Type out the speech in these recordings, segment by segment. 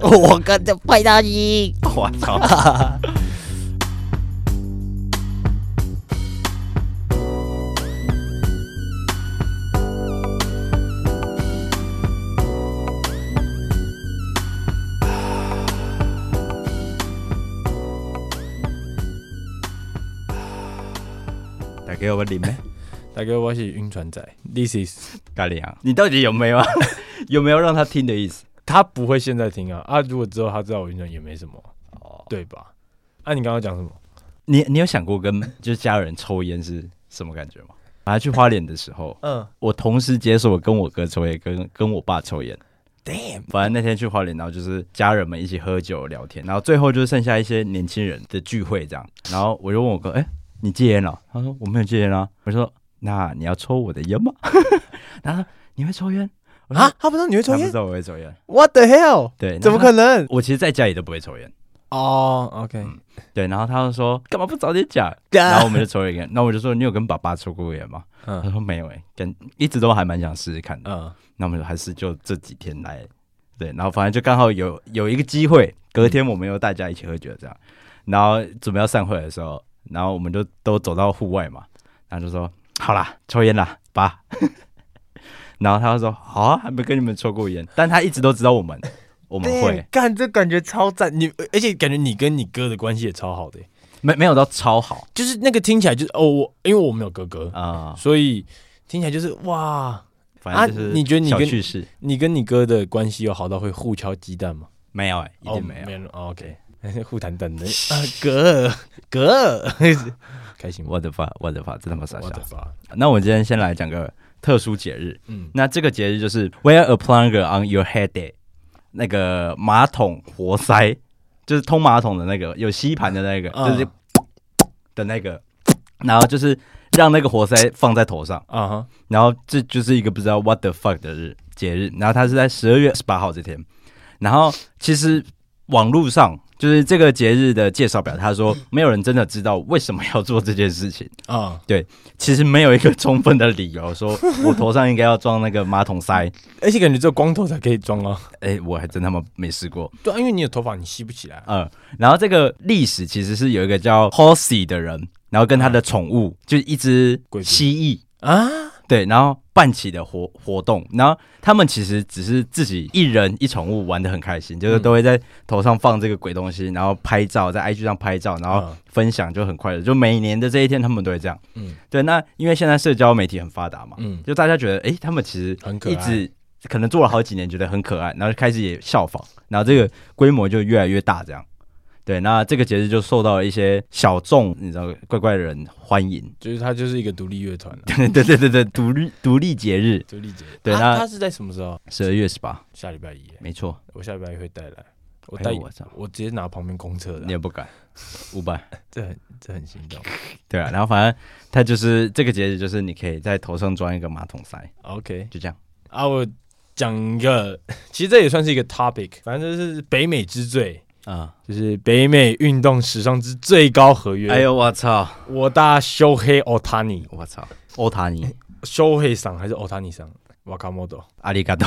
我跟着派大星，我操！打给我林咩？大哥，我是晕船仔，This is 咖喱啊，你到底有没有 有没有让他听的意思？他不会现在听啊啊！如果之后他知道我晕船也没什么，哦，对吧？啊，你刚刚讲什么？你你有想过跟就是家人抽烟是什么感觉吗？他去花莲的时候，嗯，我同时接受跟我哥抽烟，跟跟我爸抽烟。Damn，反正那天去花莲，然后就是家人们一起喝酒聊天，然后最后就剩下一些年轻人的聚会这样。然后我就问我哥，哎、欸，你戒烟了？他说我没有戒烟啊。我说那你要抽我的烟吗？然后你会抽烟？啊，他不知道你会抽烟？他不知道我会抽烟。What the hell？对，怎么可能？我其实在家里都不会抽烟。哦、oh，OK，、嗯、对，然后他就说干嘛不早点讲？然后我们就抽了一根。那我就说你有跟爸爸抽过烟吗？嗯、他说没有诶、欸，跟一直都还蛮想试试看的。嗯，那我们还是就这几天来，对，然后反正就刚好有有一个机会，隔天我们又大家一起喝酒这样，然后准备要散会的时候，然后我们就都走到户外嘛，然后就说好啦，抽烟啦，爸。然后他就说好啊，还没跟你们抽过烟，但他一直都知道我们。我们会干，这感觉超赞。你而且感觉你跟你哥的关系也超好的，没没有到超好，就是那个听起来就是哦，我因为我没有哥哥啊，所以听起来就是哇，反正就是、啊、你觉得你跟你跟你哥的关系有好到会互敲鸡蛋吗？没有哎、欸，一定没有。哦、没有 OK，互谈等的 啊，哥哥开心。吗？我的发我的发真他妈傻笑。那我今天先来讲个特殊节日，嗯，那这个节日就是 Wear a plunger on your head day。那个马桶活塞，就是通马桶的那个有吸盘的那个，就是的那个，然后就是让那个活塞放在头上。啊，然后这就是一个不知道 what the fuck 的日节日，然后它是在十二月十八号这天，然后其实网络上。就是这个节日的介绍表，他说没有人真的知道为什么要做这件事情啊。Uh, 对，其实没有一个充分的理由说我头上应该要装那个马桶塞，而且感觉只有光头才可以装啊。哎、欸，我还真他妈没试过。对啊，因为你有头发，你吸不起来。嗯，然后这个历史其实是有一个叫 Horsey 的人，然后跟他的宠物、uh, 就一只蜥蜴啊。对，然后办起的活活动，然后他们其实只是自己一人一宠物玩的很开心，就是都会在头上放这个鬼东西，然后拍照，在 IG 上拍照，然后分享就很快乐。就每年的这一天，他们都会这样。嗯，对。那因为现在社交媒体很发达嘛，嗯，就大家觉得，哎，他们其实一直可能做了好几年，觉得很可爱，然后就开始也效仿，然后这个规模就越来越大，这样。对，那这个节日就受到了一些小众，你知道，怪怪的人欢迎，就是它就是一个独立乐团，对 对对对，独立独立节日，独立节日。对，那它是在什么时候？十二月十八，下礼拜一。没错，我下礼拜一会带来，我带我，我直接拿旁边公车的，你也不敢，五百，这很这很心动。对啊，然后反正它就是这个节日，就是你可以在头上装一个马桶塞，OK，就这样。啊，我讲一个，其实这也算是一个 topic，反正就是北美之最。啊，就是北美运动史上之最高合约。哎呦，我操！我大修黑奥塔尼，我操，奥塔尼，修黑桑还是奥塔尼桑？瓦卡莫多，阿里嘎多。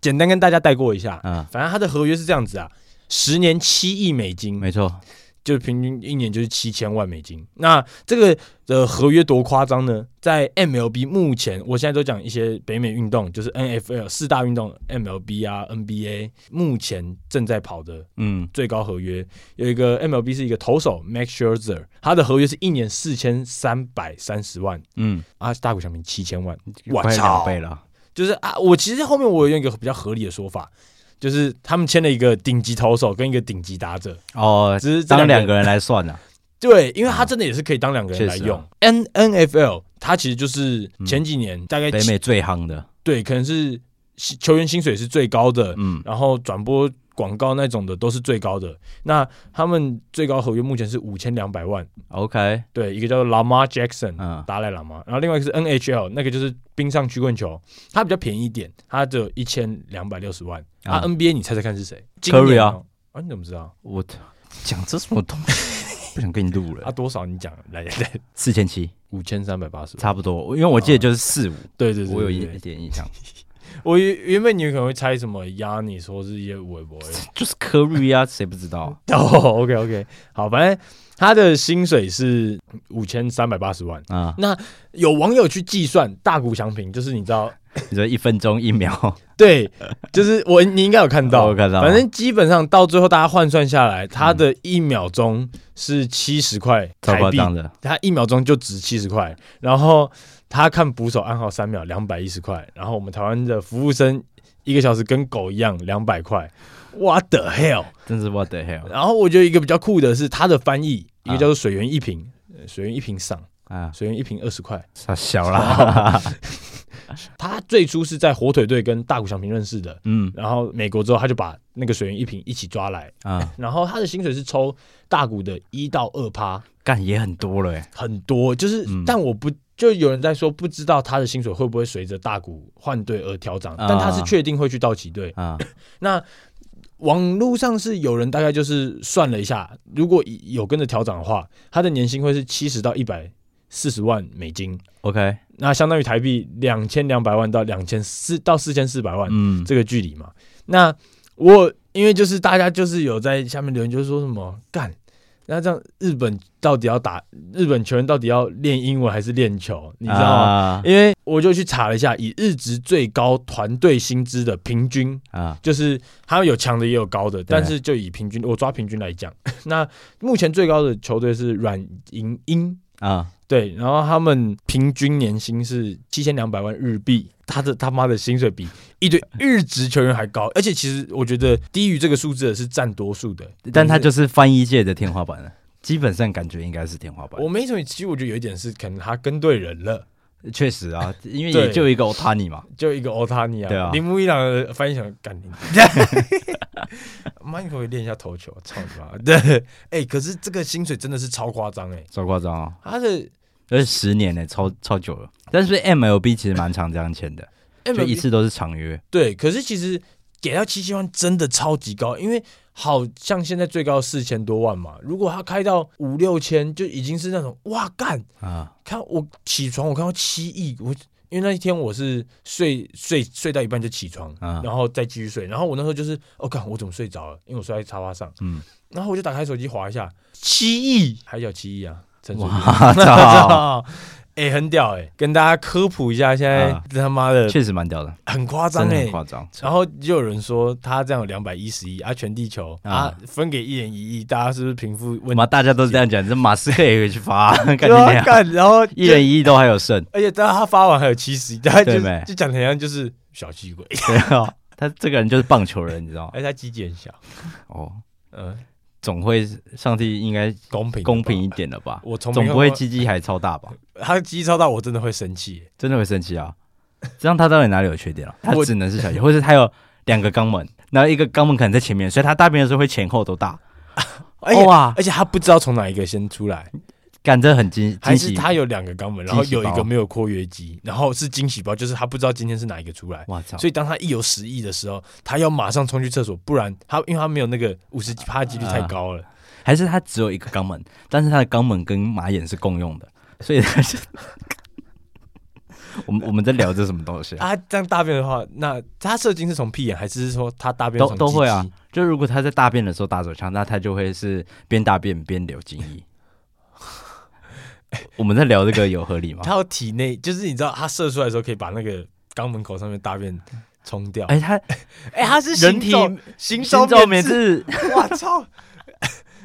简单跟大家带过一下，嗯，反正他的合约是这样子啊，十年七亿美金，没错。就平均一年就是七千万美金。那这个的合约多夸张呢？在 MLB 目前，我现在都讲一些北美运动，就是 NFL 四大运动，MLB 啊，NBA 目前正在跑的，嗯，最高合约有一个 MLB 是一个投手 Max Scherzer，他的合约是一年四千三百三十万，嗯，啊，大谷翔平七千万，我操，两倍了。就是啊，我其实后面我有一个比较合理的说法。就是他们签了一个顶级投手跟一个顶级打者哦，只是当两个人来算的、啊。对，因为他真的也是可以当两个人来用。N N F L 他其实就是前几年大概北美最夯的，对，可能是球员薪水是最高的，嗯，然后转播。广告那种的都是最高的，那他们最高合约目前是五千两百万。OK，对，一个叫做 Lamar Jackson，嗯，达赖喇嘛，然后另外一个是 NHL，那个就是冰上曲棍球，它比较便宜一点，它只有一千两百六十万。啊，NBA 你猜猜看是谁？Curry 啊，啊，你怎么知道？我讲这什么东西？不想跟你录了。啊，多少？你讲来来，四千七，五千三百八十，差不多，因为我记得就是四五。对对对，我有一点印象。我原原本你可能会猜什么压你说是一些微博，就是科瑞啊，谁不知道？哦、oh,，OK OK，好，反正他的薪水是五千三百八十万啊。那有网友去计算大谷翔平，就是你知道。你说一分钟一秒，对，就是我你应该有看到，我看到。反正基本上到最后大家换算下来，他的一秒钟是七十块台币，他一秒钟就值七十块。然后他看捕手暗号三秒两百一十块，然后我们台湾的服务生一个小时跟狗一样两百块。What the hell？真是 What the hell？然后我觉得一个比较酷的是他的翻译，一个叫做水源一平，水源一瓶上啊，水源一瓶二十块，太小了。他最初是在火腿队跟大谷翔平认识的，嗯，然后美国之后他就把那个水源一瓶一起抓来啊，然后他的薪水是抽大谷的一到二趴，干也很多了，很多，就是，嗯、但我不就有人在说不知道他的薪水会不会随着大股换队而调涨，但他是确定会去道奇队啊。那网络上是有人大概就是算了一下，如果有跟着调涨的话，他的年薪会是七十到一百四十万美金，OK。那相当于台币两千两百万到两千四到四千四百万，嗯，这个距离嘛。那我因为就是大家就是有在下面留言，就是说什么干，那这样日本到底要打日本球员到底要练英文还是练球？你知道吗？啊、因为我就去查了一下，以日职最高团队薪资的平均啊，就是他们有强的也有高的，但是就以平均我抓平均来讲，那目前最高的球队是软银鹰啊。对，然后他们平均年薪是七千两百万日币，他的他妈的薪水比一堆日职球员还高，而且其实我觉得低于这个数字的是占多数的，但他就是翻译界的天花板了，基本上感觉应该是天花板。我没什么，其实我觉得有一点是可能他跟对人了，确实啊，因为也就一个欧塔尼嘛，就一个欧塔尼啊，对啊，铃木一朗的翻译成干你。妈，你可不可以练一下投球？操你妈！对，哎、欸，可是这个薪水真的是超夸张哎，超夸张啊！他的。而且十年呢、欸，超超久了。但是 MLB 其实蛮常这样签的，就一次都是长约。对，可是其实给到七千万真的超级高，因为好像现在最高四千多万嘛。如果他开到五六千，就已经是那种哇干啊！看我起床，我看到七亿，我因为那一天我是睡睡睡到一半就起床，啊、然后再继续睡。然后我那时候就是，哦、干，我怎么睡着了？因为我睡在沙发上，嗯，然后我就打开手机划一下，七亿还叫七亿啊！哇 操！哎、欸，很屌哎、欸，跟大家科普一下，现在他妈的确实蛮屌的，很夸张哎，夸张。然后就有人说他这样有两百一十亿啊，全地球啊，啊分给一人一亿，大家是不是贫富问题？妈，大家都是这样讲，这马斯克 也会去发，干干，然后一人一亿都还有剩，而且当他发完还有七十亿，大家就就讲的像就是小气鬼。对啊，他这个人就是棒球人，你知道吗？而且他基建很小哦，嗯。总会，上帝应该公平公平一点了吧？我从总不会鸡鸡还超大吧？他鸡鸡超大，我真的会生气，真的会生气啊！这样他到底哪里有缺点了？他只能是小鸡，或者他有两个肛门，然后一个肛门可能在前面，所以他大便的时候会前后都大。哇！而且他不知道从哪一个先出来。感觉很惊，还是他有两个肛门，然后有一个没有括约肌，然后是惊喜包，就是他不知道今天是哪一个出来。哇操！所以当他一有十亿的时候，他要马上冲去厕所，不然他因为他没有那个五十几趴的几率太高了。还是他只有一个肛门，但是他的肛门跟马眼是共用的，所以他是。我们我们在聊这什么东西啊？他这样大便的话，那他射精是从屁眼，还是说他大便都都会啊？就如果他在大便的时候打手枪，那他就会是边大便边流精液。我们在聊这个有合理吗？他有体内，就是你知道，他射出来的时候可以把那个肛门口上面大便冲掉。哎，他，哎，他是人体行走免治，我操，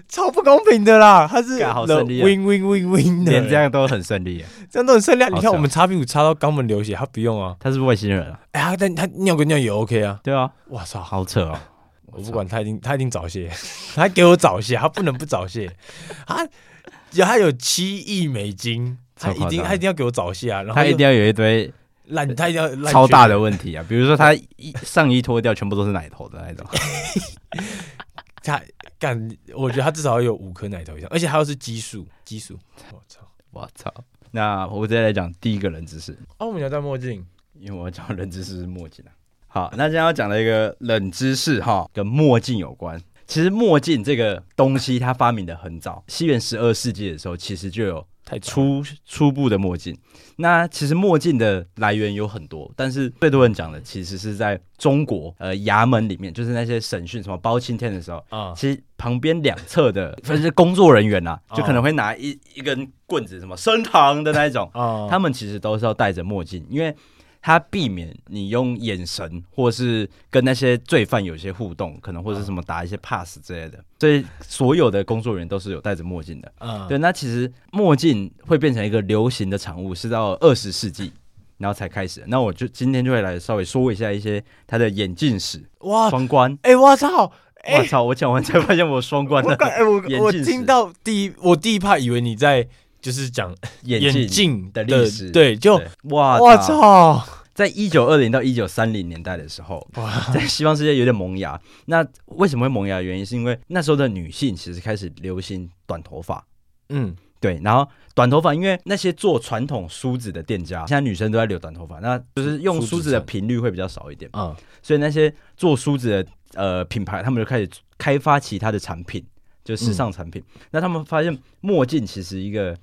超不公平的啦！他是好顺利，win win win win 的，连这样都很顺利，这样都很顺利。你看我们擦屁股擦到肛门流血，他不用啊，他是外星人啊。哎，他但他尿个尿也 OK 啊，对啊。我操，好扯啊！我不管他，一定他一定早泄，他还给我早泄，他不能不早泄啊。只要他有七亿美金，他一定他一定要给我早泄啊！然后他一定要有一堆烂，他一定要超大的问题啊！比如说他一上衣脱掉，全部都是奶头的那种。他干，我觉得他至少要有五颗奶头以上，而且他又是奇数，奇数。我操！我操！那我再来讲第一个人知识。哦，我们要戴墨镜，因为我要讲人知识是墨镜啊。好，那今天要讲的一个冷知识哈，跟墨镜有关。其实墨镜这个东西，它发明的很早，西元十二世纪的时候，其实就有太初初步的墨镜。那其实墨镜的来源有很多，但是最多人讲的其实是在中国，呃，衙门里面，就是那些审讯什么包青天的时候啊，其实旁边两侧的，反正工作人员呐、啊，就可能会拿一一根棍子，什么升堂的那一种啊，他们其实都是要戴着墨镜，因为。他避免你用眼神，或是跟那些罪犯有些互动，可能或者什么打一些 pass 之类的，所以所有的工作人员都是有戴着墨镜的。嗯，对。那其实墨镜会变成一个流行的产物，是到二十世纪然后才开始。那我就今天就会来稍微说一下一些他的眼镜史。哇，双关！哎、欸，我操！我、欸、操！我讲完才发现我双关的眼镜史。我听到第一，我第一怕以为你在。就是讲 眼镜的历史，对，就哇，我操，在一九二零到一九三零年代的时候，在西方世界有点萌芽。那为什么会萌芽？原因是因为那时候的女性其实开始流行短头发，嗯，对。然后短头发，因为那些做传统梳子的店家，现在女生都在留短头发，那就是用梳子的频率会比较少一点，嗯，所以那些做梳子的呃品牌，他们就开始开发其他的产品。就时尚产品，嗯，那他们发现墨镜其实一个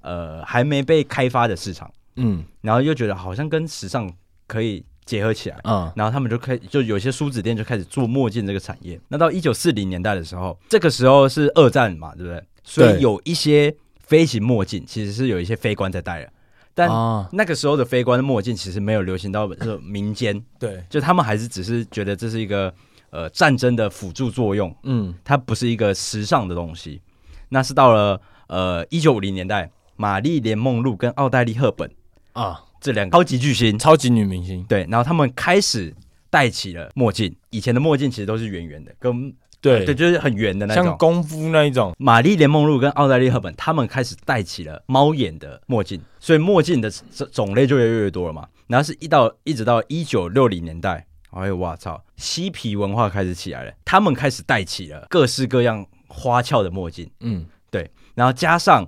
呃还没被开发的市场，嗯，然后又觉得好像跟时尚可以结合起来，嗯，然后他们就开就有些梳子店就开始做墨镜这个产业。那到一九四零年代的时候，这个时候是二战嘛，对不对？所以有一些飞行墨镜其实是有一些飞官在戴的，但那个时候的飞官的墨镜其实没有流行到民间，对，就他们还是只是觉得这是一个。呃，战争的辅助作用，嗯，它不是一个时尚的东西。那是到了呃一九五零年代，玛丽莲梦露跟奥黛丽赫本啊这两个超级巨星、超级女明星，对，然后他们开始戴起了墨镜。以前的墨镜其实都是圆圆的，跟对对，就是很圆的那种，像功夫那一种。玛丽莲梦露跟奥黛丽赫本，他们开始戴起了猫眼的墨镜，所以墨镜的种类就越来越多了嘛。然后是一到一直到一九六零年代。哎呦，我操！嬉皮文化开始起来了，他们开始戴起了各式各样花俏的墨镜。嗯，对。然后加上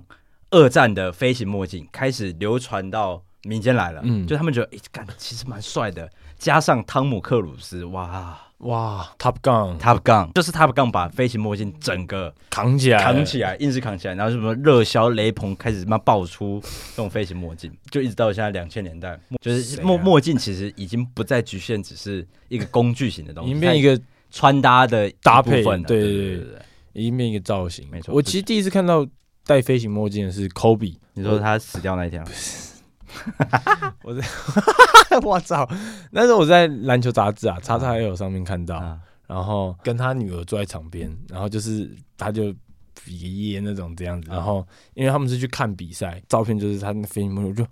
二战的飞行墨镜开始流传到民间来了。嗯，就他们觉得，哎、欸，干，其实蛮帅的。加上汤姆克鲁斯，哇！哇，Top Gun，Top Gun，就是 Top Gun 把飞行墨镜整个扛起来，扛起来，硬是扛起来，然后什么热销雷朋开始慢慢爆出这种飞行墨镜，就一直到现在两千年代，就是墨墨镜其实已经不再局限只是一个工具型的东西，已经变一个穿搭的搭配，对对对对对，已经变一个造型，没错。我其实第一次看到戴飞行墨镜的是 Kobe，你说他死掉那一天。我在，我操！那时候我在篮球杂志啊，叉叉 L 上面看到，啊、然后跟他女儿坐在场边，然后就是他就比耶那种这样子，然后因为他们是去看比赛，照片就是他那飞行墨镜，我就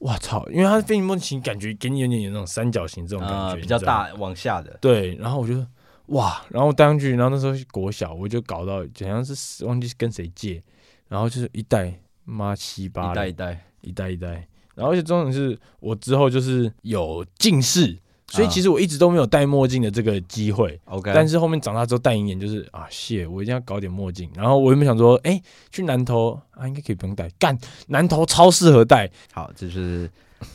哇操！因为他的飞行墨镜感觉给你有点有那种三角形这种感觉，啊、比较大往下的。对，然后我就哇，然后戴上去，然后那时候国小，我就搞到好像是忘记跟谁借，然后就是一袋妈七八一袋一袋一袋一代。然后而且重点是我之后就是有近视，所以其实我一直都没有戴墨镜的这个机会。OK，但是后面长大之后戴隐眼就是啊，谢，我一定要搞点墨镜。然后我原本想说，哎，去南投啊，应该可以不用戴，干南投超适合戴。好，这是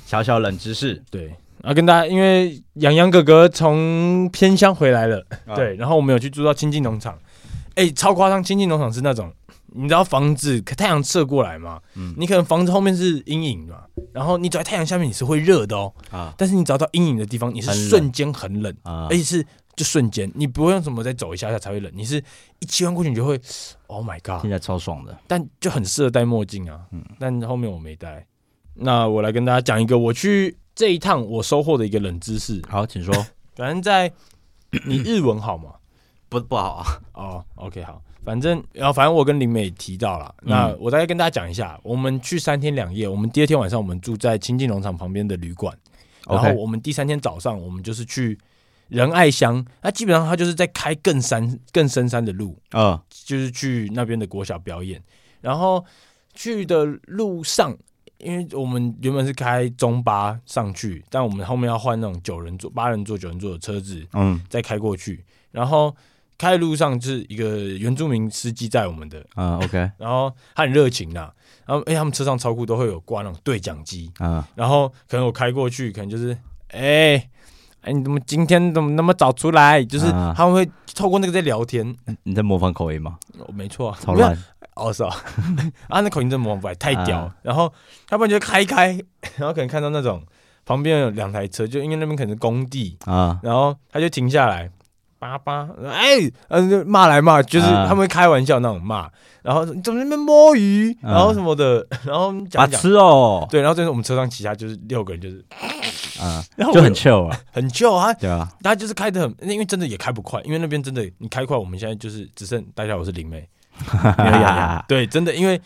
小小冷知识。对，然后跟大家，因为洋洋哥哥从偏乡回来了，啊、对，然后我们有去住到亲近农场，哎，超夸张，亲近农场是那种。你知道房子可太阳射过来嘛？嗯，你可能房子后面是阴影嘛，然后你走在太阳下面你是会热的哦。啊，但是你找到阴影的地方，你是瞬间很冷啊，而且是就瞬间，你不会用什么再走一下下才会冷，你是一切换过去你就会，Oh my god，现在超爽的，但就很适合戴墨镜啊。嗯，但后面我没戴。那我来跟大家讲一个我去这一趟我收获的一个冷知识。好，请说。反正在你日文好吗？不不好啊。哦，OK，好。反正，然后反正我跟林美提到了，那我大概跟大家讲一下，我们去三天两夜，我们第二天晚上我们住在清境农场旁边的旅馆，然后我们第三天早上我们就是去仁爱乡，那基本上他就是在开更山更深山的路啊，就是去那边的国小表演，然后去的路上，因为我们原本是开中巴上去，但我们后面要换那种九人座、八人座、九人座的车子，嗯，再开过去，然后。开的路上是一个原住民司机载我们的。啊，OK，然后他很热情呐，然后哎，他们车上超酷都会有挂那种对讲机。啊，然后可能我开过去，可能就是哎哎，你怎么今天怎么那么早出来？就是他们会透过那个在聊天。你在模仿口音吗？没错，超烂。哦是 啊，啊那口音真模仿不来，太屌。啊、然后要不然就开开，然后可能看到那种旁边有两台车，就因为那边可能是工地。啊，然后他就停下来，叭叭，哎，嗯，就骂来骂，就是他们会开玩笑那种骂。然后你怎么在那边摸鱼，然后什么的，然后讲讲。吃哦，对，然后就是我们车上其他就是六个人，就是啊，然后就很 chill 啊，很 chill 啊，对啊，他就是开的很，因为真的也开不快，因为那边真的你开快，我们现在就是只剩大家我是林妹，对，真的因为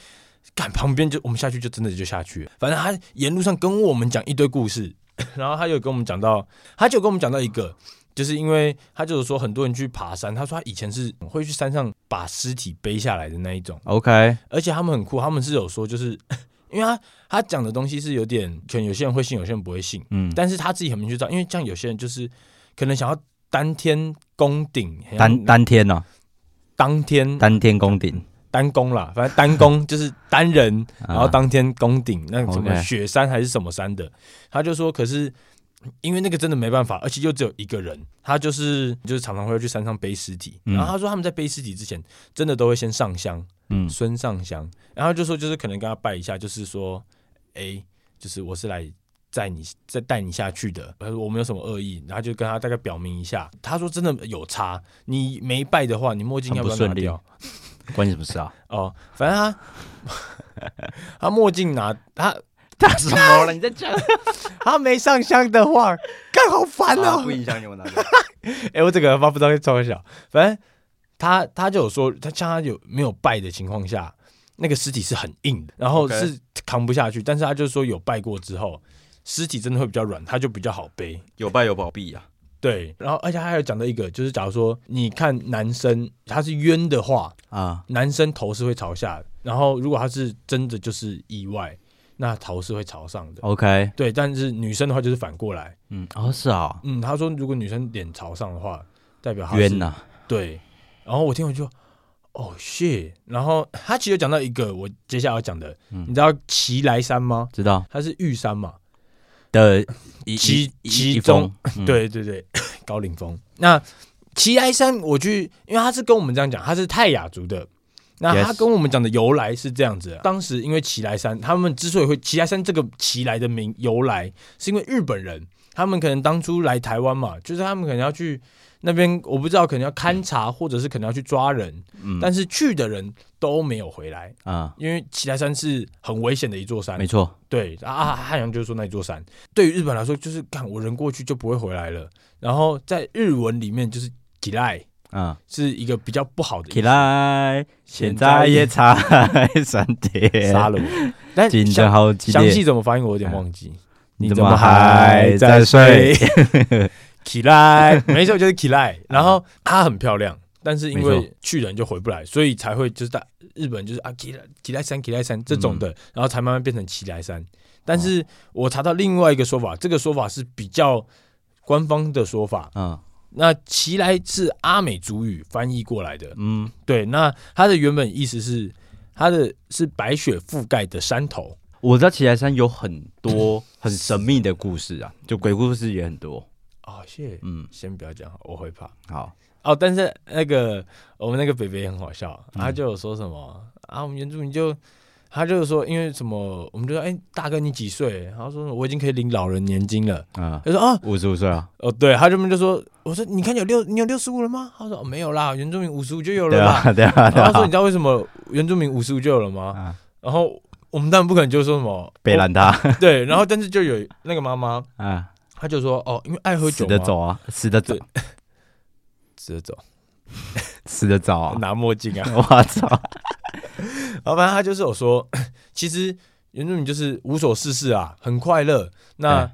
赶旁边就我们下去就真的就下去了，反正他沿路上跟我们讲一堆故事，然后他有跟我们讲到，他就跟我们讲到一个。就是因为他就是说很多人去爬山，他说他以前是会去山上把尸体背下来的那一种。OK，而且他们很酷，他们是有说就是，因为他他讲的东西是有点，可能有些人会信，有些人不会信。嗯，但是他自己很明确知道，因为像有些人就是可能想要当天攻顶，单单天呢、啊，当天当天攻顶，单攻啦，反正单攻 就是单人，然后当天攻顶，那什么雪山还是什么山的，他就说可是。因为那个真的没办法，而且又只有一个人，他就是就是常常会去山上背尸体。嗯、然后他说他们在背尸体之前，真的都会先上香，嗯，孙上香。然后就说就是可能跟他拜一下，就是说，哎，就是我是来载你再带你下去的，他说我没有什么恶意。然后就跟他大概表明一下，他说真的有差，你没拜的话，你墨镜要不要拿掉？关你什么事啊？哦，反正他 他墨镜拿他。打什么了？你在讲？他没上香的话，干好烦哦、喔！不影响你，我拿。哎，我这个发不知道超小，反正他他就有说，他像他有没有拜的情况下，那个尸体是很硬的，然后是扛不下去。但是他就说有拜过之后，尸体真的会比较软，他就比较好背。有拜有保庇啊。对，然后而且他还有讲到一个，就是假如说你看男生他是冤的话啊，男生头是会朝下的，然后如果他是真的就是意外。那头是会朝上的，OK，对，但是女生的话就是反过来，嗯，哦，是啊，嗯，他说如果女生脸朝上的话，代表他冤呐，对，然后我听完就，哦，shit，然后他其实有讲到一个我接下来要讲的，嗯、你知道奇来山吗？知道，它是玉山嘛的其其中，嗯、对对对，高岭峰。那奇来山我去，因为他是跟我们这样讲，他是泰雅族的。那他跟我们讲的由来是这样子的，当时因为奇来山，他们之所以会奇来山这个奇来的名由来，是因为日本人，他们可能当初来台湾嘛，就是他们可能要去那边，我不知道可能要勘察，或者是可能要去抓人，嗯，但是去的人都没有回来啊，因为奇来山是很危险的一座山，没错，对啊，汉阳就是说那一座山，对于日本来说，就是看我人过去就不会回来了，然后在日文里面就是奇莱。啊，是一个比较不好的。起来，现在也才 三点。杀了我！但详详细怎么发音我有点忘记。你怎么还在睡？起来，没错，就是起来。然后她很漂亮，但是因为去人就回不来，所以才会就是在日本就是啊，起来，起来山，起来山这种的，然后才慢慢变成起来山。但是我查到另外一个说法，这个说法是比较官方的说法。嗯。那奇莱是阿美族语翻译过来的，嗯，对。那它的原本意思是，它的是白雪覆盖的山头。我知道奇莱山有很多 很神秘的故事啊，就鬼故事也很多。哦，谢谢。嗯，先不要讲，我会怕。好哦，但是那个我们那个北北很好笑，他就有说什么啊，我们原住民就。他就是说，因为什么，我们就说，哎、欸，大哥你几岁？他说我已经可以领老人年金了。啊，他说啊，五十五岁啊。哦，对，他这边就说，我说你看有六，你有六十五了吗？他说、哦、没有啦，原住民五十五就有了啦。对啊，对啊。然后他说你知道为什么原住民五十五就有了吗？啊、然后我们当然不可能就说什么北兰他。对，然后但是就有那个妈妈 啊，他就说哦，因为爱喝酒，死得早啊，死的走，死得早，死得早啊，拿墨镜啊，我操。然后反正他就是有说，其实原住民就是无所事事啊，很快乐，那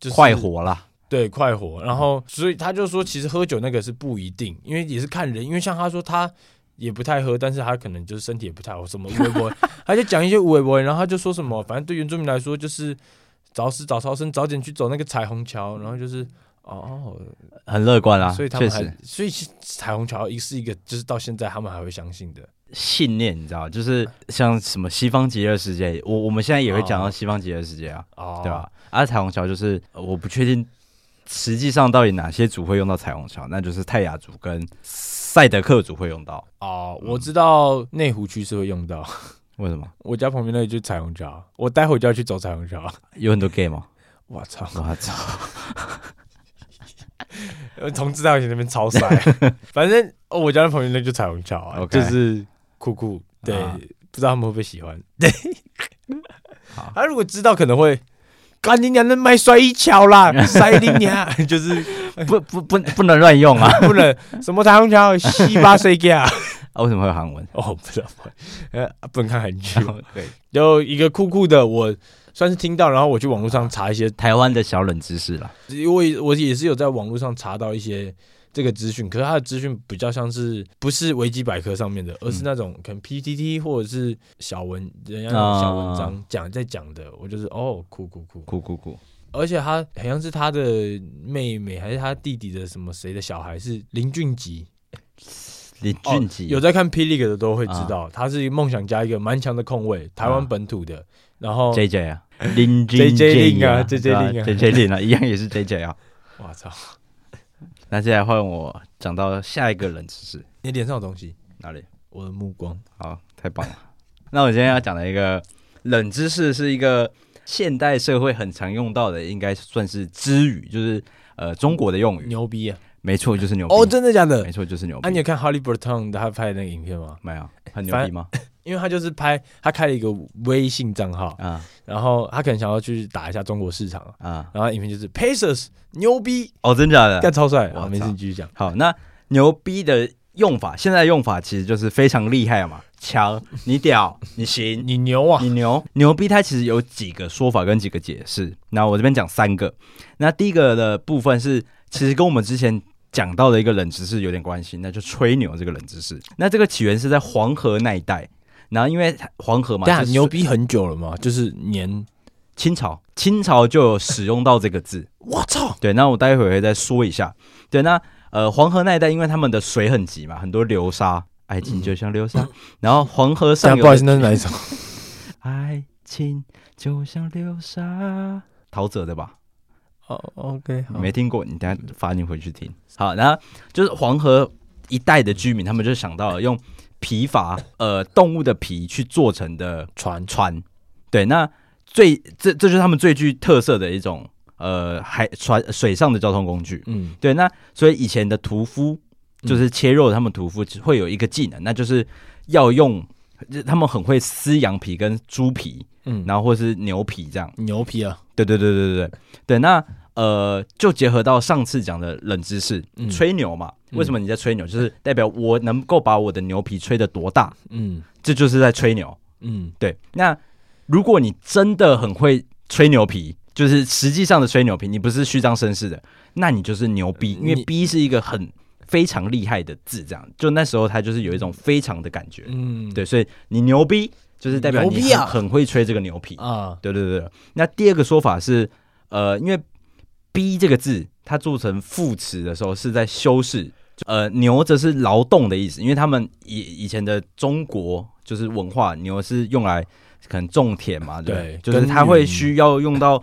就是快活啦，对，快活。然后所以他就说，其实喝酒那个是不一定，因为也是看人。因为像他说他也不太喝，但是他可能就是身体也不太好，什么微博，他就讲一些微博，然后他就说什么，反正对原住民来说就是早死早超生，早点去走那个彩虹桥，然后就是。哦，很乐观啊，所以他们还，所以彩虹桥一是一个，就是到现在他们还会相信的信念，你知道，就是像什么西方极乐世界，我我们现在也会讲到西方极乐世界啊，哦、对吧？而、啊、彩虹桥就是我不确定实际上到底哪些族会用到彩虹桥？那就是泰雅族跟赛德克族会用到。哦，我知道内湖区是会用到。为什么？我家旁边那里就是彩虹桥，我待会就要去走彩虹桥。有很多 gay 吗？我操！我操！同志大学那边超帅，反正我家的朋友那就彩虹桥啊，就是酷酷。对，不知道他们会不会喜欢？对，他如果知道，可能会赶紧娘的卖摔一桥啦，塞你娘，就是不不不不能乱用啊，不能什么彩虹桥西巴谁家啊？为什么会有韩文？哦，不知道，呃，不能看韩剧。对，有一个酷酷的我。算是听到，然后我去网络上查一些台湾的小冷知识了。因为我也是有在网络上查到一些这个资讯，可是它的资讯比较像是不是维基百科上面的，而是那种可能 PTT 或者是小文人家小文章讲在讲的。我就是哦，酷酷酷酷酷酷，而且他好像是他的妹妹还是他弟弟的什么谁的小孩是林俊杰。林俊杰有在看 P League 的都会知道，他是梦想家一个蛮强的控卫，台湾本土的。然后 J J 啊。林 J J 林啊，J J 林啊，J J 林啊，一样也是 J J 啊！我操！那接下来换我讲到下一个冷知识。你脸上有东西？哪里？我的目光。好，太棒了！那我今天要讲的一个冷知识，是一个现代社会很常用到的，应该算是之语，就是呃中国的用语。牛逼啊！没错，就是牛逼。哦，真的假的？没错，就是牛逼。那你有看 Holly Burton 他拍的那个影片吗？没有，很牛逼吗？因为他就是拍，他开了一个微信账号啊，然后他可能想要去打一下中国市场啊，然后影片就是 Pacers 牛逼。哦，真假的，干超帅，我没事，你继续讲。好，那牛逼的用法，现在用法其实就是非常厉害嘛，强，你屌，你行，你牛啊，你牛，牛逼，它其实有几个说法跟几个解释，那我这边讲三个。那第一个的部分是，其实跟我们之前讲到的一个冷知识有点关系，那就吹牛这个冷知识。那这个起源是在黄河那一带。然后因为黄河嘛，但牛逼很久了嘛，就是年清朝，清朝就有使用到这个字。我操！对，那我待会会再说一下。对，那呃黄河那一带，因为他们的水很急嘛，很多流沙，爱情就像流沙。嗯、然后黄河上有，不好意思，那是哪一 首？爱情就像流沙，陶喆的吧？哦、oh,，OK，没听过，你等下发你回去听。好，然后就是黄河一带的居民，他们就想到了用。皮筏，呃，动物的皮去做成的船。船，对，那最这这就是他们最具特色的一种呃海船水上的交通工具，嗯，对，那所以以前的屠夫就是切肉，他们屠夫会有一个技能，嗯、那就是要用，他们很会撕羊皮跟猪皮，嗯，然后或是牛皮这样，牛皮啊，对对对对对对。对，那。呃，就结合到上次讲的冷知识，嗯、吹牛嘛？为什么你在吹牛？嗯、就是代表我能够把我的牛皮吹得多大？嗯，这就是在吹牛。嗯，对。那如果你真的很会吹牛皮，就是实际上的吹牛皮，你不是虚张声势的，那你就是牛逼。因为逼是一个很非常厉害的字，这样就那时候他就是有一种非常的感觉。嗯，对，所以你牛逼就是代表你很，很会吹这个牛皮啊。对对对。那第二个说法是，呃，因为逼这个字，它做成副词的时候是在修饰。呃，牛则是劳动的意思，因为他们以以前的中国就是文化，牛是用来可能种田嘛，对，对就是它会需要用到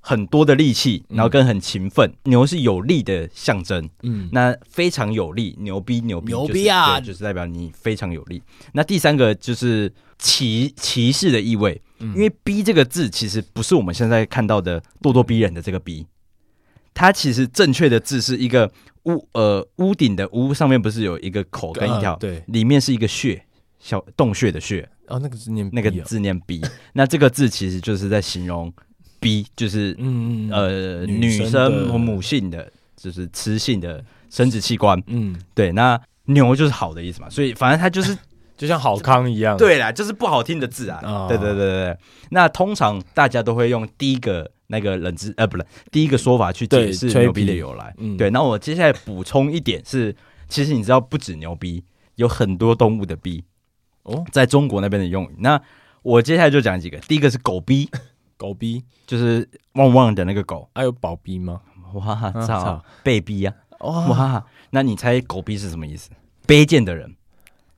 很多的力气，然后跟很勤奋。嗯、牛是有力的象征，嗯，那非常有力，牛逼牛逼、牛逼啊，就是代表你非常有力。那第三个就是歧歧视的意味，嗯、因为逼这个字其实不是我们现在看到的咄咄逼人的这个逼。它其实正确的字是一个屋，呃，屋顶的屋上面不是有一个口跟一条，对，里面是一个穴，小洞穴的穴。哦，那个字念那个字念 B，，那这个字其实就是在形容 B，，就是嗯呃女生和母性的，就是雌性的生殖器官。嗯，对，那牛就是好的意思嘛，所以反正它就是就像好康一样。对啦，就是不好听的字啊。哦、对对对对，那通常大家都会用第一个。那个冷知呃不是第一个说法去解释牛逼的由来，嗯、对。那我接下来补充一点是，其实你知道不止牛逼，有很多动物的逼哦，在中国那边的用语。那我接下来就讲几个，第一个是狗逼，狗逼就是汪汪的那个狗。还、啊、有宝逼吗？哇操，被逼啊！哇，那你猜狗逼是什么意思？卑贱的人。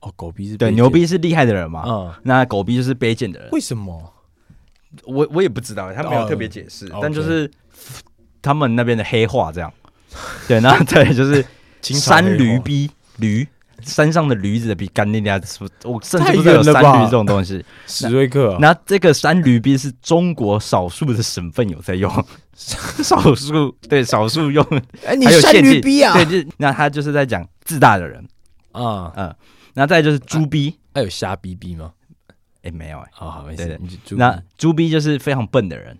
哦，狗逼是对，牛逼是厉害的人嘛？嗯，那狗逼就是卑贱的人。为什么？我我也不知道，他没有特别解释，oh, 但就是他们那边的黑话这样。对，然后再就是山驴逼驴。山上的驴子比干那家，我甚至不知道有山驴这种东西。史瑞克、啊，那这个山驴逼是中国少数的省份有在用，少数对少数用。哎、欸，你山驴逼啊？对，就那他就是在讲自大的人啊，嗯，那再就是猪逼，还、啊、有瞎逼逼吗？哎、欸，没有哎、欸，好好没事。那猪逼就是非常笨的人，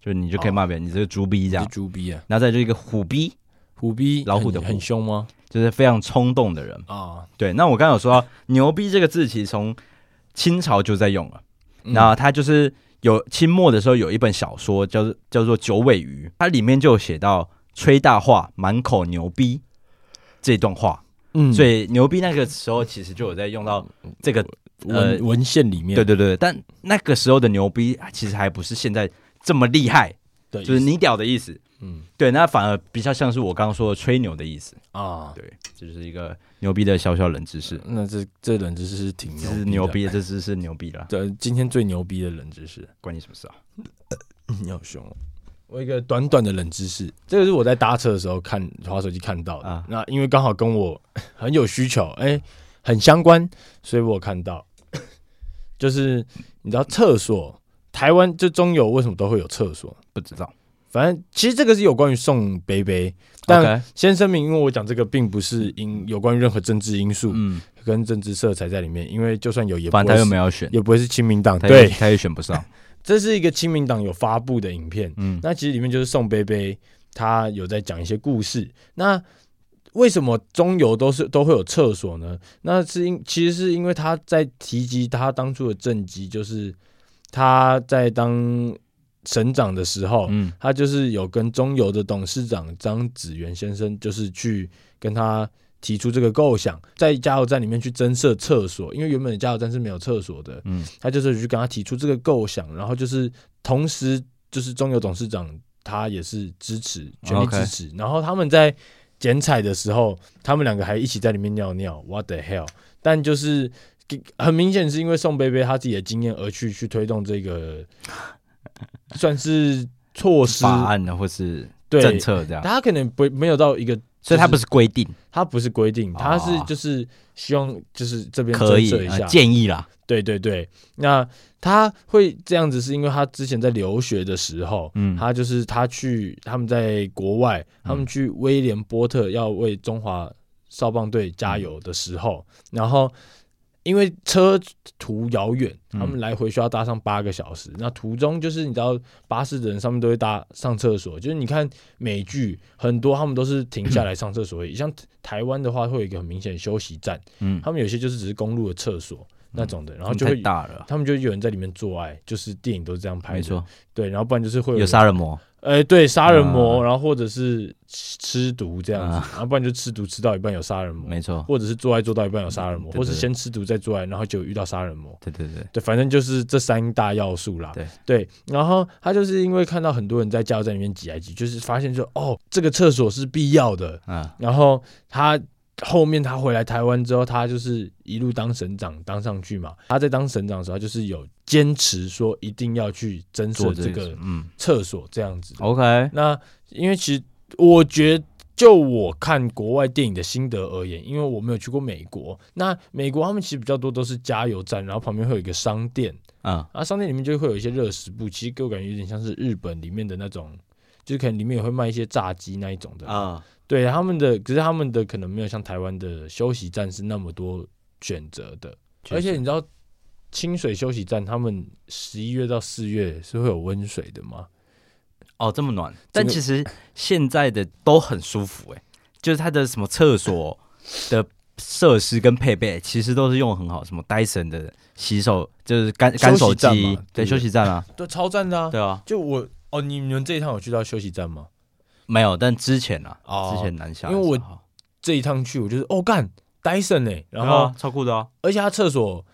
就你就可以骂别人，哦、你这个猪逼这样。猪逼啊，然后再就一个虎逼，虎逼老虎的虎很凶吗？就是非常冲动的人啊、哦，对。那我刚刚有说到“牛逼”这个字，其实从清朝就在用了。那、嗯、他就是有清末的时候有一本小说叫做叫做《九尾鱼》，它里面就有写到“吹大话，满口牛逼”这段话。嗯，所以“牛逼”那个时候其实就有在用到这个文、呃、文献里面。对对对，但那个时候的牛逼其实还不是现在这么厉害，对，就是你屌的意思。嗯，对，那反而比较像是我刚刚说的吹牛的意思啊。对，这就是一个牛逼的小小冷知识。那这这冷知识是挺牛逼的，牛逼的，这知识牛逼了。对，今天最牛逼的冷知识，关你什么事啊？你好凶哦！我一个短短的冷知识，这个是我在搭车的时候看滑手机看到的。啊、那因为刚好跟我很有需求，哎、欸，很相关，所以我看到，就是你知道厕所，台湾就中油为什么都会有厕所？不知道。反正其实这个是有关于宋贝贝，但先声明，因为我讲这个并不是因有关于任何政治因素，嗯，跟政治色彩在里面。因为就算有，也不会是，反正他又没有选，也不会是亲民党，对，他也选不上。这是一个亲民党有发布的影片，嗯，那其实里面就是宋贝贝，他有在讲一些故事。那为什么中油都是都会有厕所呢？那是因其实是因为他在提及他当初的政绩，就是他在当。省长的时候，嗯，他就是有跟中油的董事长张子元先生，就是去跟他提出这个构想，在加油站里面去增设厕所，因为原本的加油站是没有厕所的，嗯，他就是去跟他提出这个构想，然后就是同时就是中油董事长他也是支持，全力支持，然后他们在剪彩的时候，他们两个还一起在里面尿尿，What the hell？但就是很明显是因为宋贝贝他自己的经验而去去推动这个。算是措施法案呢，或是政策这样，他可能不没有到一个，所以他不是规定，他不是规定，他是就是希望就是这边可以建议啦，对对对，那他会这样子是因为他之前在留学的时候，嗯，他就是他去他们在国外，他们去威廉波特要为中华少棒队加油的时候，然后。因为车途遥远，他们来回需要搭上八个小时。嗯、那途中就是你知道，巴士的人上面都会搭上厕所。就是你看美剧很多，他们都是停下来上厕所。像台湾的话，会有一个很明显的休息站。嗯，他们有些就是只是公路的厕所那种的，然后就会大了，他们就有人在里面做爱，就是电影都是这样拍的。没错，对，然后不然就是会有有杀人魔。哎、欸，对，杀人魔、嗯，然后或者是吃毒这样子，嗯、然后不然就吃毒吃到一半有杀人魔，没错，或者是做爱做到一半有杀人魔，或是先吃毒再做爱，然后就遇到杀人魔，对对对，对，反正就是这三大要素啦。对。对，然后他就是因为看到很多人在加油站里面挤来挤，就是发现说，哦，这个厕所是必要的，嗯，然后他。后面他回来台湾之后，他就是一路当省长当上去嘛。他在当省长的时候，就是有坚持说一定要去增设这个嗯厕所这样子。OK，那因为其实我觉得，就我看国外电影的心得而言，因为我没有去过美国，那美国他们其实比较多都是加油站，然后旁边会有一个商店啊，啊商店里面就会有一些热食部，其实给我感觉有点像是日本里面的那种，就是可能里面也会卖一些炸鸡那一种的啊。对他们的，可是他们的可能没有像台湾的休息站是那么多选择的，而且你知道清水休息站，他们十一月到四月是会有温水的吗？哦，这么暖，但其实现在的都很舒服哎，就是它的什么厕所的设施跟配备，其实都是用很好，什么戴森的洗手就是干干手机，对，休息站啊，对，超赞的啊，对啊，就我哦，你们这一趟有去到休息站吗？没有，但之前啊，哦、之前南下，因为我这一趟去，我就是哦干，Dyson 呢，然后、啊、超酷的啊，而且他厕所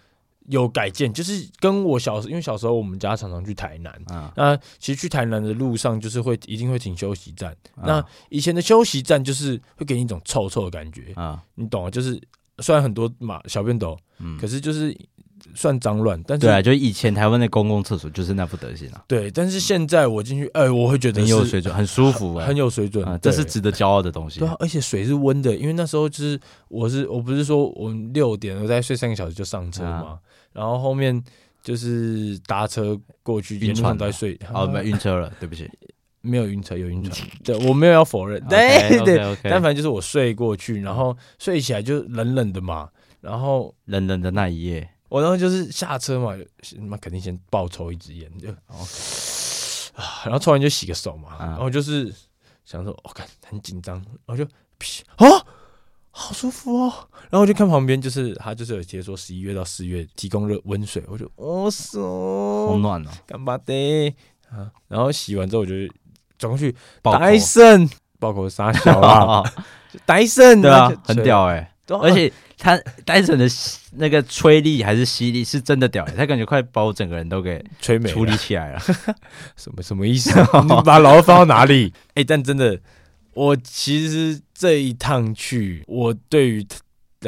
有改建，就是跟我小时候，因为小时候我们家常常去台南，啊，那其实去台南的路上就是会一定会停休息站，啊、那以前的休息站就是会给你一种臭臭的感觉啊，你懂啊？就是虽然很多马小便斗，嗯，可是就是算脏乱，但是对啊，就以前台湾的公共厕所就是那副德行啊。对，但是现在我进去，哎，我会觉得很有水准，很舒服，很有水准，这是值得骄傲的东西。对啊，而且水是温的，因为那时候就是我是我不是说我们六点我再睡三个小时就上车嘛，然后后面就是搭车过去，晕船都在睡，哦，没 晕车了，对不起，没有晕车，有晕船，对，我没有要否认，对对，但反正就是我睡过去，然后睡起来就冷冷的嘛。然后冷冷的那一夜，我然后就是下车嘛，那肯定先爆抽一支烟，就然后抽完就洗个手嘛，然后就是想说，我看很紧张，然后就啊，好舒服哦，然后我就看旁边，就是他就是有接说十一月到四月提供热温水，我就哦，是哦，好暖哦，干巴的啊？然后洗完之后，我就转过去，戴森，爆口杀小啊，戴森，对啊，很屌哎。而且他单纯的那个吹力还是吸力是真的屌，他感觉快把我整个人都给吹没处理起来了。什么什么意思？你把老二放到哪里？哎、欸，但真的，我其实这一趟去，我对于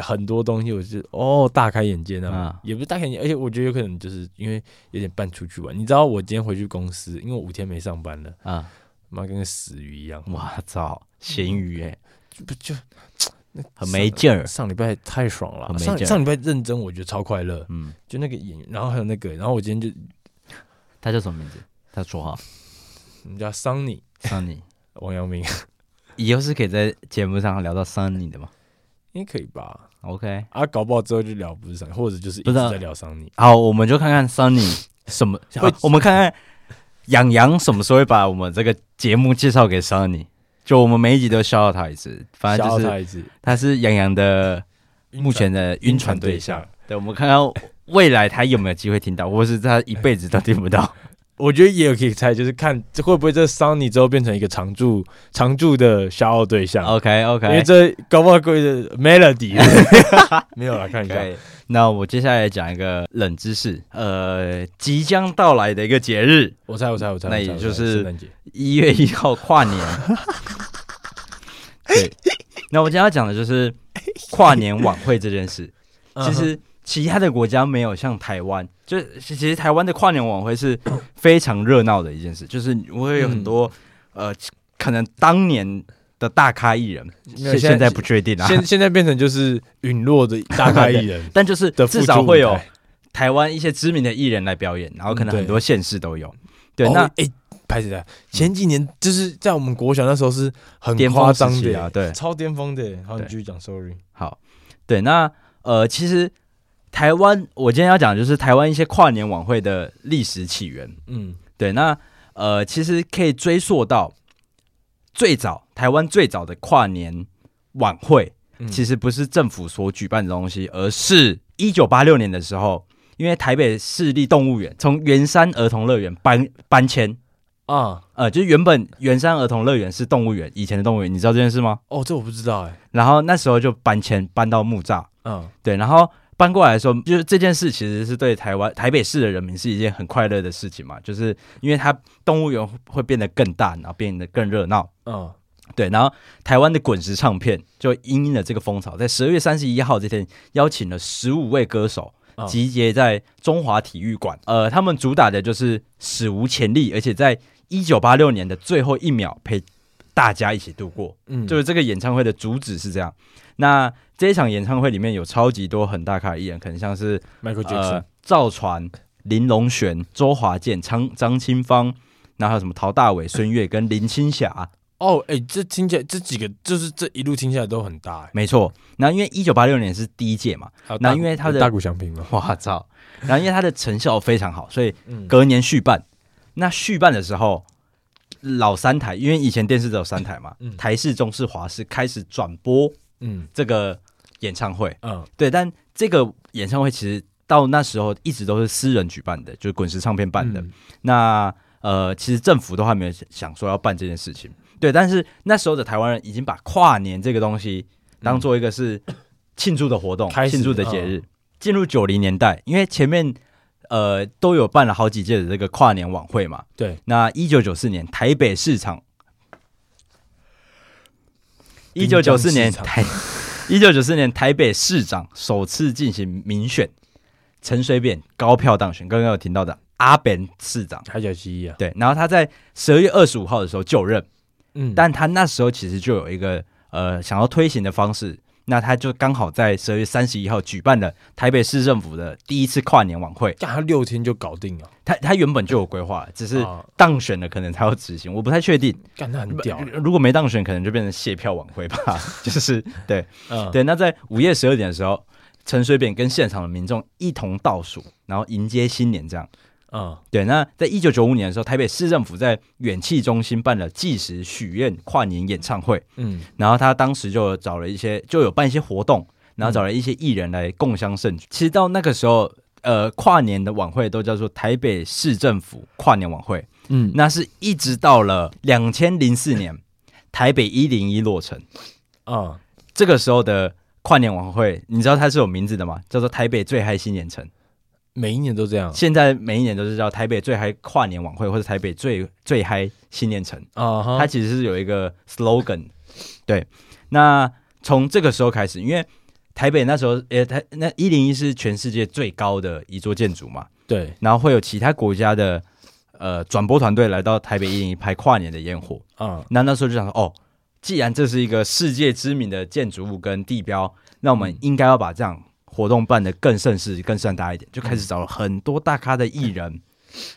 很多东西，我是哦大开眼界的，啊、也不是大开眼界，而且我觉得有可能就是因为有点半出去玩。你知道，我今天回去公司，因为我五天没上班了啊，妈跟个死鱼一样。我操，咸鱼哎、欸，不就？很没劲儿，上礼拜太爽了。上上礼拜认真，我觉得超快乐。嗯，就那个演员，然后还有那个，然后我今天就，他叫什么名字？他说话，我们叫 Sunny，Sunny，王阳明。以后是可以在节目上聊到 Sunny 的吗？应该可以吧？OK，啊，搞不好之后就聊不是 Sunny，或者就是一直在聊 Sunny。好，我们就看看 Sunny 什么，我们看看杨洋什么时候会把我们这个节目介绍给 Sunny。就我们每一集都笑到他一次，反正就是他是洋洋的目前的晕船对象。对，我们看看未来他有没有机会听到，或是他一辈子都听不到。我觉得也有可以猜，就是看这会不会这 Sunny 之后变成一个常驻常驻的消耗对象。OK OK，因为这搞不好贵的 Melody 没有了，看一下。那我接下来讲一个冷知识，呃，即将到来的一个节日，我猜我猜我猜，那也就是一月一号跨年。对，那我今天要讲的就是跨年晚会这件事。其实其他的国家没有像台湾，就其实台湾的跨年晚会是 非常热闹的一件事，就是我会有很多呃，可能当年的大咖艺人，现在不确定啊，现现在变成就是陨落的大咖艺人，但就是至少会有台湾一些知名的艺人来表演，然后可能很多县市都有。对，那诶。拍起来，前几年就是在我们国小那时候是很夸张的啊，对，超巅峰的。好，你继续讲，sorry。好，对，那呃，其实台湾，我今天要讲的就是台湾一些跨年晚会的历史起源。嗯，对，那呃，其实可以追溯到最早台湾最早的跨年晚会，其实不是政府所举办的东西，而是一九八六年的时候，因为台北市立动物园从圆山儿童乐园搬搬迁。啊，呃，就是原本圆山儿童乐园是动物园，以前的动物园，你知道这件事吗？哦，这我不知道哎。然后那时候就搬迁搬到木栅，嗯，对。然后搬过来的时候，就是这件事其实是对台湾台北市的人民是一件很快乐的事情嘛，就是因为它动物园会变得更大，然后变得更热闹，嗯，对。然后台湾的滚石唱片就因应了这个风潮，在十二月三十一号这天邀请了十五位歌手。集结在中华体育馆，呃，他们主打的就是史无前例，而且在一九八六年的最后一秒陪大家一起度过。嗯，就是这个演唱会的主旨是这样。那这一场演唱会里面有超级多很大咖的艺人，可能像是 Michael Jackson、赵传、林隆璇、周华健、张张清芳，然后还有什么陶大伟、孙越跟林青霞。哦，哎、欸，这听起来这几个就是这一路听起来都很大，没错。那因为一九八六年是第一届嘛，那因为他的大鼓响平嘛，我操！然后因为他的成效非常好，所以隔年续办。嗯、那续办的时候，老三台，因为以前电视只有三台嘛，嗯、台视、中视、华视开始转播，嗯，这个演唱会，嗯，对。但这个演唱会其实到那时候一直都是私人举办的，就是滚石唱片办的。嗯、那呃，其实政府都还没有想说要办这件事情。对，但是那时候的台湾人已经把跨年这个东西当做一个是庆祝的活动、庆祝的节日。进入九零年代，因为前面呃都有办了好几届的这个跨年晚会嘛。对，那一九九四年台北市场，一九九四年台，一九九四年台北市长首次进行民选，陈水扁高票当选，刚刚有听到的阿扁市长。台九七一啊，对，然后他在十二月二十五号的时候就任，嗯，但他那时候其实就有一个呃想要推行的方式。那他就刚好在十二月三十一号举办了台北市政府的第一次跨年晚会，干他六天就搞定了。他他原本就有规划，只是当选了可能才要执行，我不太确定。干得很屌，如果没当选，可能就变成谢票晚会吧。就是对，嗯，对。那在午夜十二点的时候，陈水扁跟现场的民众一同倒数，然后迎接新年，这样。嗯，对。那在一九九五年的时候，台北市政府在远气中心办了计时许愿跨年演唱会。嗯，然后他当时就找了一些，就有办一些活动，然后找了一些艺人来共襄盛举。嗯、其实到那个时候，呃，跨年的晚会都叫做台北市政府跨年晚会。嗯，那是一直到了两千零四年，台北一零一落成。啊、嗯，这个时候的跨年晚会，你知道它是有名字的吗？叫做台北最嗨新年城。每一年都这样，现在每一年都是叫台北最嗨跨年晚会，或者台北最最嗨新年城啊。Uh huh. 它其实是有一个 slogan。对，那从这个时候开始，因为台北那时候，呃、欸，台那一零一是全世界最高的一座建筑嘛。对，然后会有其他国家的呃转播团队来到台北一零一拍跨年的烟火啊。Uh. 那那时候就想说，哦，既然这是一个世界知名的建筑物跟地标，那我们应该要把这样。活动办的更盛世、更盛大一点，就开始找了很多大咖的艺人，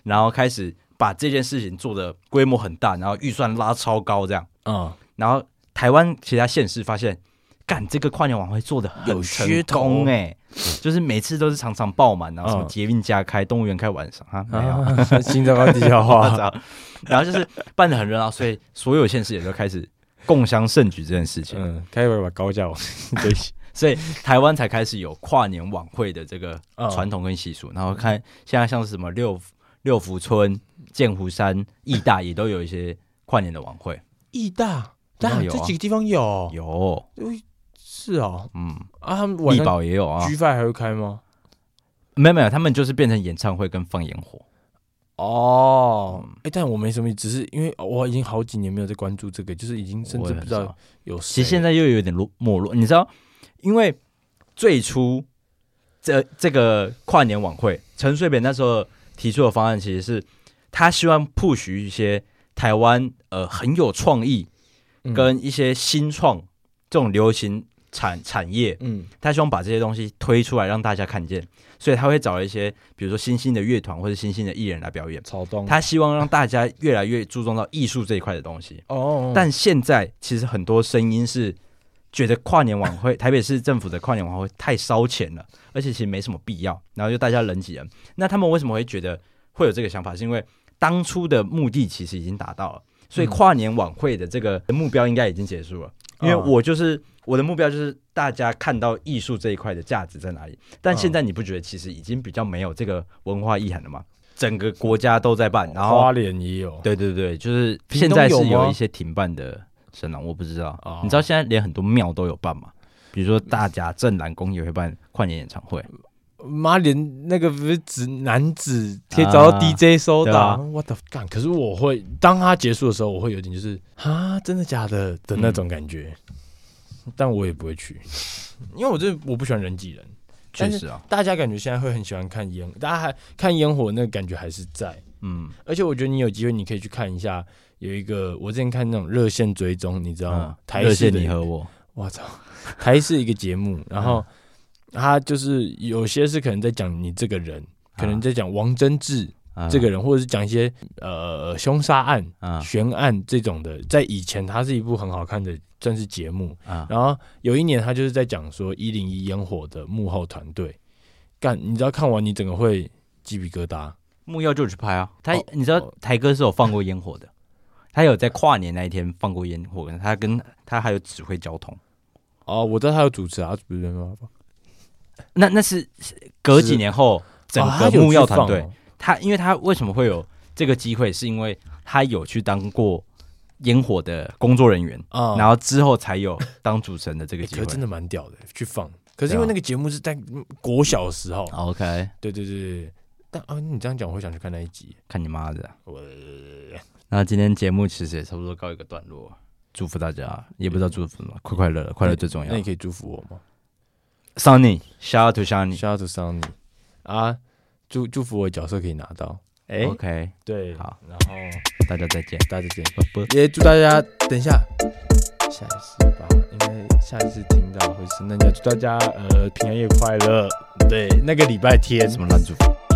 然后开始把这件事情做的规模很大，然后预算拉超高，这样。嗯，然后台湾其他县市发现，干这个跨年晚会做的很成功哎，就是每次都是常常爆满，然后什么捷运加开、动物园开晚上啊，没有，新加坡地下化，然后就是办的很热闹，所以所有县市也都开始共襄盛举这件事情。嗯，开会把高价往 对。所以台湾才开始有跨年晚会的这个传统跟习俗，然后看现在像是什么六六福村、剑湖山、义大也都有一些跨年的晚会。义大，当然这几个地方有有，是哦，嗯啊，他们义宝也有啊，G5 还会开吗？没有没有，他们就是变成演唱会跟放烟火。哦，哎，但我没什么，只是因为我已经好几年没有在关注这个，就是已经甚至不知道有。其实现在又有点落没落，你知道？因为最初这这个跨年晚会，陈水扁那时候提出的方案，其实是他希望 push 一些台湾呃很有创意跟一些新创这种流行产产业，嗯，他希望把这些东西推出来让大家看见，所以他会找一些比如说新兴的乐团或者新兴的艺人来表演。草东，他希望让大家越来越注重到艺术这一块的东西。哦，但现在其实很多声音是。觉得跨年晚会，台北市政府的跨年晚会太烧钱了，而且其实没什么必要。然后就大家人挤人，那他们为什么会觉得会有这个想法？是因为当初的目的其实已经达到了，所以跨年晚会的这个目标应该已经结束了。因为我就是我的目标就是大家看到艺术这一块的价值在哪里。但现在你不觉得其实已经比较没有这个文化意涵了吗？整个国家都在办，然后花莲也有，对对对，就是现在是有一些停办的。真的我不知道，oh. 你知道现在连很多庙都有办吗？比如说大甲镇南宫也会办跨年演唱会。妈，连那个不是指男子可以找到 DJ 收打，我的干！可是我会当他结束的时候，我会有点就是啊，真的假的的那种感觉。嗯、但我也不会去，因为我这我不喜欢人挤人。确实啊，大家感觉现在会很喜欢看烟，大家还看烟火，那个感觉还是在。嗯，而且我觉得你有机会，你可以去看一下。有一个，我之前看那种热线追踪，你知道吗？热线你和我，我操！台视一个节目，然后他就是有些是可能在讲你这个人，可能在讲王贞治这个人，或者是讲一些呃凶杀案、悬案这种的。在以前，它是一部很好看的，算是节目。然后有一年，他就是在讲说一零一烟火的幕后团队干，你知道看完你整个会鸡皮疙瘩。木曜就去拍啊，他你知道台哥是有放过烟火的。他有在跨年那一天放过烟火，他跟他还有指挥交通。哦，我知道他有主持啊，主持人吗？那那是隔几年后整个木曜团队，他因为他为什么会有这个机会，是因为他有去当过烟火的工作人员啊，然后之后才有当主持人的这个机会，真的蛮屌的，去放。可是因为那个节目是在国小的时候，OK，对对对对。但啊，你这样讲，我会想去看那一集，看你妈的，我。那今天节目其实也差不多告一个段落，祝福大家，也不知道祝福什么，快快乐乐，快乐最重要。那你可以祝福我吗？Sunny，shout out to Sunny，shout out to Sunny。啊，祝祝福我角色可以拿到。哎，OK，对，好，然后大家再见，大家再见，也祝大家等一下，下一次吧，应该下一次听到会是圣诞节，祝大家呃平安夜快乐。对，那个礼拜天什么烂祝福？